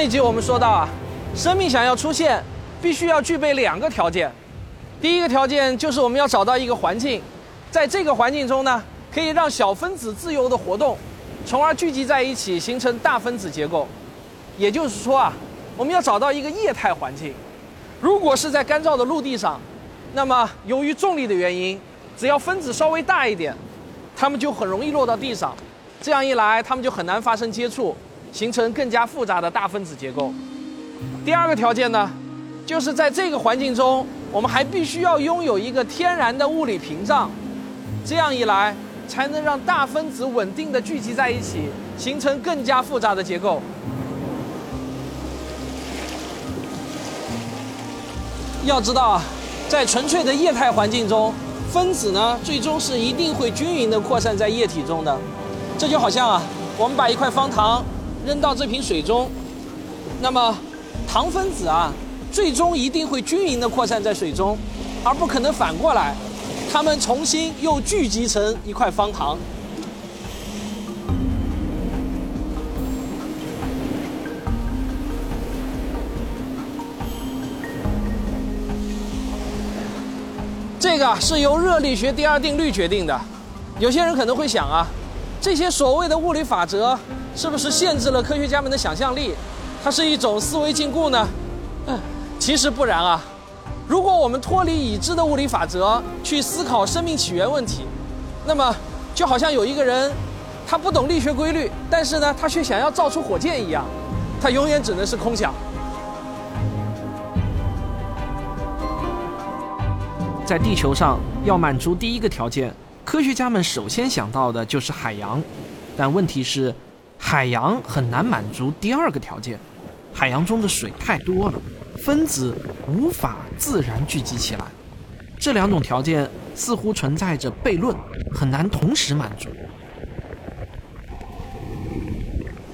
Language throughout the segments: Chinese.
上一集我们说到啊，生命想要出现，必须要具备两个条件。第一个条件就是我们要找到一个环境，在这个环境中呢，可以让小分子自由的活动，从而聚集在一起形成大分子结构。也就是说啊，我们要找到一个液态环境。如果是在干燥的陆地上，那么由于重力的原因，只要分子稍微大一点，它们就很容易落到地上。这样一来，它们就很难发生接触。形成更加复杂的大分子结构。第二个条件呢，就是在这个环境中，我们还必须要拥有一个天然的物理屏障，这样一来，才能让大分子稳定的聚集在一起，形成更加复杂的结构。要知道啊，在纯粹的液态环境中，分子呢最终是一定会均匀的扩散在液体中的。这就好像啊，我们把一块方糖。扔到这瓶水中，那么糖分子啊，最终一定会均匀的扩散在水中，而不可能反过来，它们重新又聚集成一块方糖。这个是由热力学第二定律决定的。有些人可能会想啊，这些所谓的物理法则。是不是限制了科学家们的想象力？它是一种思维禁锢呢？其实不然啊。如果我们脱离已知的物理法则去思考生命起源问题，那么就好像有一个人，他不懂力学规律，但是呢，他却想要造出火箭一样，他永远只能是空想。在地球上，要满足第一个条件，科学家们首先想到的就是海洋，但问题是。海洋很难满足第二个条件，海洋中的水太多了，分子无法自然聚集起来。这两种条件似乎存在着悖论，很难同时满足。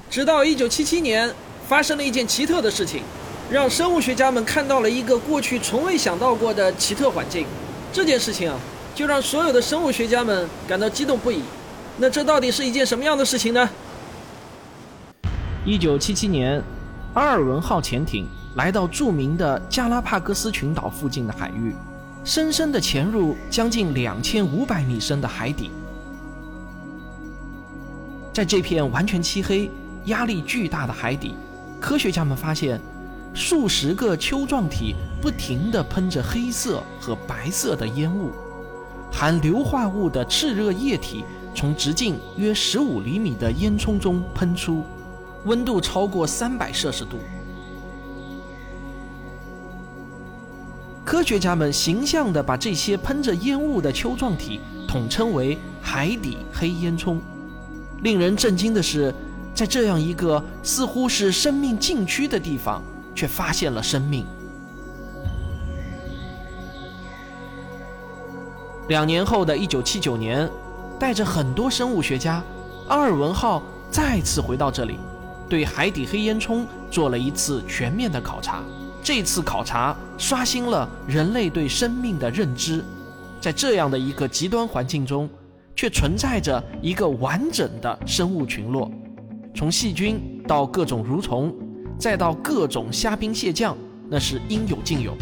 直到1977年，发生了一件奇特的事情，让生物学家们看到了一个过去从未想到过的奇特环境。这件事情啊，就让所有的生物学家们感到激动不已。那这到底是一件什么样的事情呢？一九七七年，阿尔文号潜艇来到著名的加拉帕戈斯群岛附近的海域，深深地潜入将近两千五百米深的海底。在这片完全漆黑、压力巨大的海底，科学家们发现，数十个丘状体不停地喷着黑色和白色的烟雾，含硫化物的炽热液体从直径约十五厘米的烟囱中喷出。温度超过三百摄氏度，科学家们形象地把这些喷着烟雾的丘状体统称为“海底黑烟囱”。令人震惊的是，在这样一个似乎是生命禁区的地方，却发现了生命。两年后的一九七九年，带着很多生物学家，阿尔文号再次回到这里。对海底黑烟囱做了一次全面的考察，这次考察刷新了人类对生命的认知。在这样的一个极端环境中，却存在着一个完整的生物群落，从细菌到各种蠕虫，再到各种虾兵蟹将，那是应有尽有。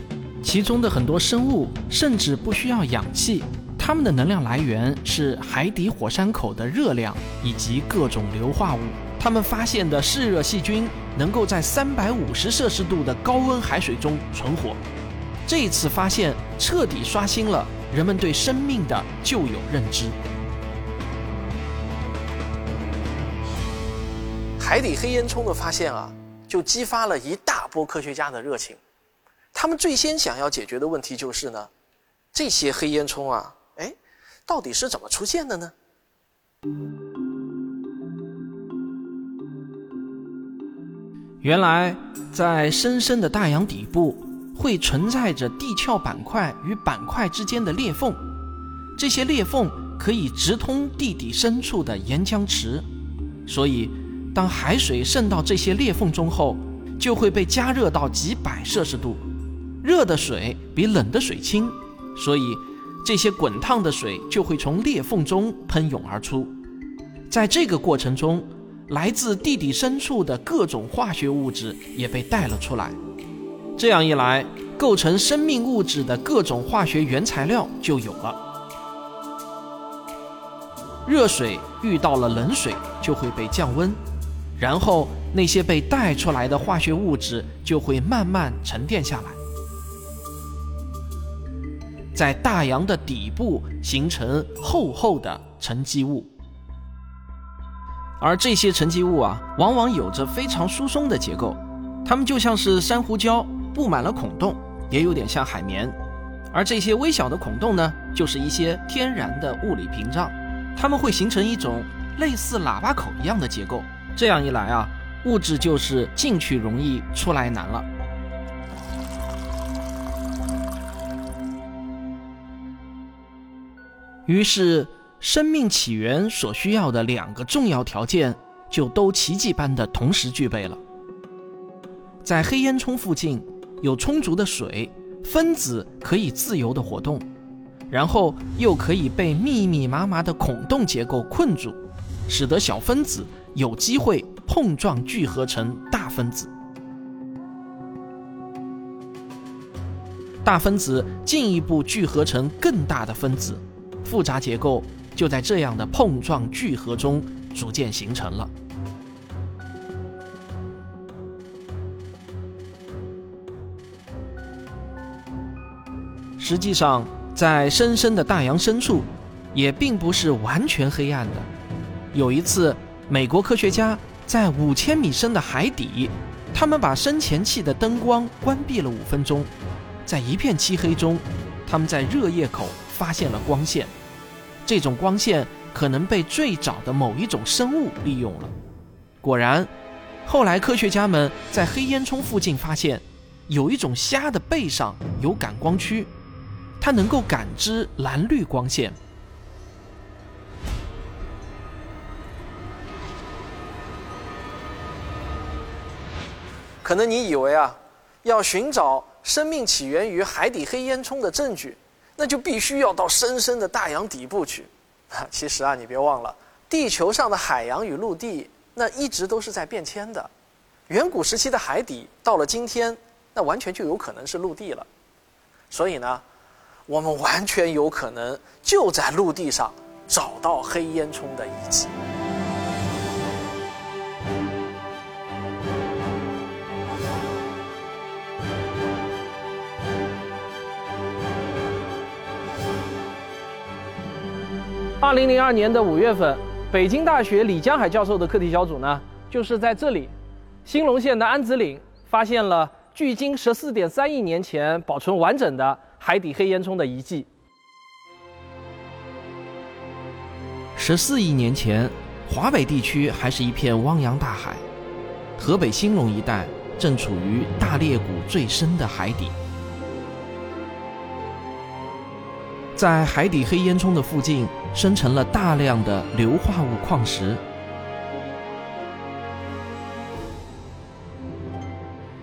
其中的很多生物甚至不需要氧气，它们的能量来源是海底火山口的热量以及各种硫化物。他们发现的嗜热细菌能够在三百五十摄氏度的高温海水中存活。这一次发现彻底刷新了人们对生命的旧有认知。海底黑烟囱的发现啊，就激发了一大波科学家的热情。他们最先想要解决的问题就是呢，这些黑烟囱啊，哎，到底是怎么出现的呢？原来，在深深的大洋底部，会存在着地壳板块与板块之间的裂缝，这些裂缝可以直通地底深处的岩浆池，所以，当海水渗到这些裂缝中后，就会被加热到几百摄氏度。热的水比冷的水轻，所以这些滚烫的水就会从裂缝中喷涌而出。在这个过程中，来自地底深处的各种化学物质也被带了出来。这样一来，构成生命物质的各种化学原材料就有了。热水遇到了冷水就会被降温，然后那些被带出来的化学物质就会慢慢沉淀下来，在大洋的底部形成厚厚的沉积物。而这些沉积物啊，往往有着非常疏松的结构，它们就像是珊瑚礁，布满了孔洞，也有点像海绵。而这些微小的孔洞呢，就是一些天然的物理屏障，它们会形成一种类似喇叭口一样的结构。这样一来啊，物质就是进去容易，出来难了。于是。生命起源所需要的两个重要条件，就都奇迹般的同时具备了。在黑烟囱附近有充足的水，分子可以自由的活动，然后又可以被密密麻麻的孔洞结构困住，使得小分子有机会碰撞聚合成大分子，大分子进一步聚合成更大的分子，复杂结构。就在这样的碰撞聚合中逐渐形成了。实际上，在深深的大洋深处，也并不是完全黑暗的。有一次，美国科学家在五千米深的海底，他们把深潜器的灯光关闭了五分钟，在一片漆黑中，他们在热液口发现了光线。这种光线可能被最早的某一种生物利用了。果然，后来科学家们在黑烟囱附近发现，有一种虾的背上有感光区，它能够感知蓝绿光线。可能你以为啊，要寻找生命起源于海底黑烟囱的证据。那就必须要到深深的大洋底部去，其实啊，你别忘了，地球上的海洋与陆地那一直都是在变迁的。远古时期的海底，到了今天，那完全就有可能是陆地了。所以呢，我们完全有可能就在陆地上找到黑烟囱的遗迹。二零零二年的五月份，北京大学李江海教授的课题小组呢，就是在这里，兴隆县的安子岭，发现了距今十四点三亿年前保存完整的海底黑烟囱的遗迹。十四亿年前，华北地区还是一片汪洋大海，河北兴隆一带正处于大裂谷最深的海底。在海底黑烟囱的附近，生成了大量的硫化物矿石。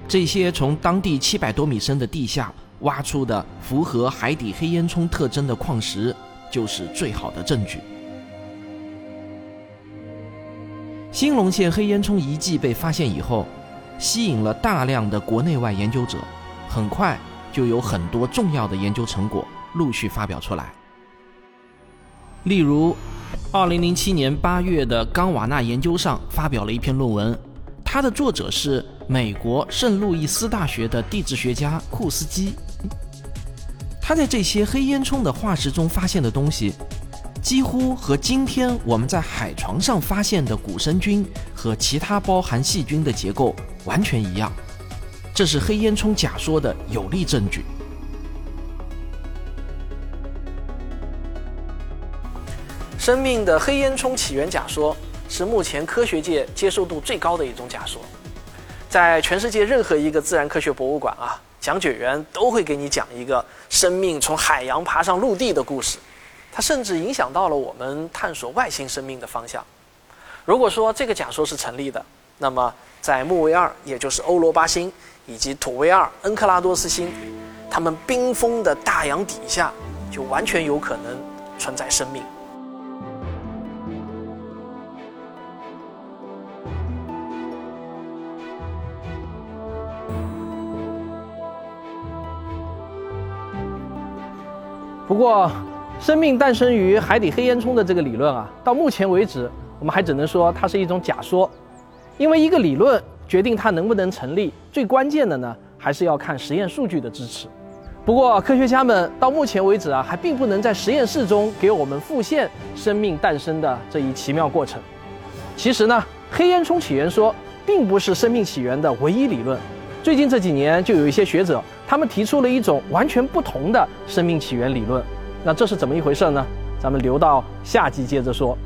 这些从当地七百多米深的地下挖出的符合海底黑烟囱特征的矿石，就是最好的证据。兴隆县黑烟囱遗迹被发现以后，吸引了大量的国内外研究者，很快就有很多重要的研究成果。陆续发表出来。例如，2007年8月的冈瓦纳研究上发表了一篇论文，它的作者是美国圣路易斯大学的地质学家库斯基。他在这些黑烟囱的化石中发现的东西，几乎和今天我们在海床上发现的古生菌和其他包含细菌的结构完全一样。这是黑烟囱假说的有力证据。生命的黑烟囱起源假说是目前科学界接受度最高的一种假说，在全世界任何一个自然科学博物馆啊，讲解员都会给你讲一个生命从海洋爬上陆地的故事，它甚至影响到了我们探索外星生命的方向。如果说这个假说是成立的，那么在木卫二，也就是欧罗巴星，以及土卫二、恩克拉多斯星，它们冰封的大洋底下，就完全有可能存在生命。不过，生命诞生于海底黑烟囱的这个理论啊，到目前为止，我们还只能说它是一种假说，因为一个理论决定它能不能成立，最关键的呢，还是要看实验数据的支持。不过，科学家们到目前为止啊，还并不能在实验室中给我们复现生命诞生的这一奇妙过程。其实呢，黑烟囱起源说并不是生命起源的唯一理论。最近这几年，就有一些学者，他们提出了一种完全不同的生命起源理论。那这是怎么一回事呢？咱们留到下集接着说。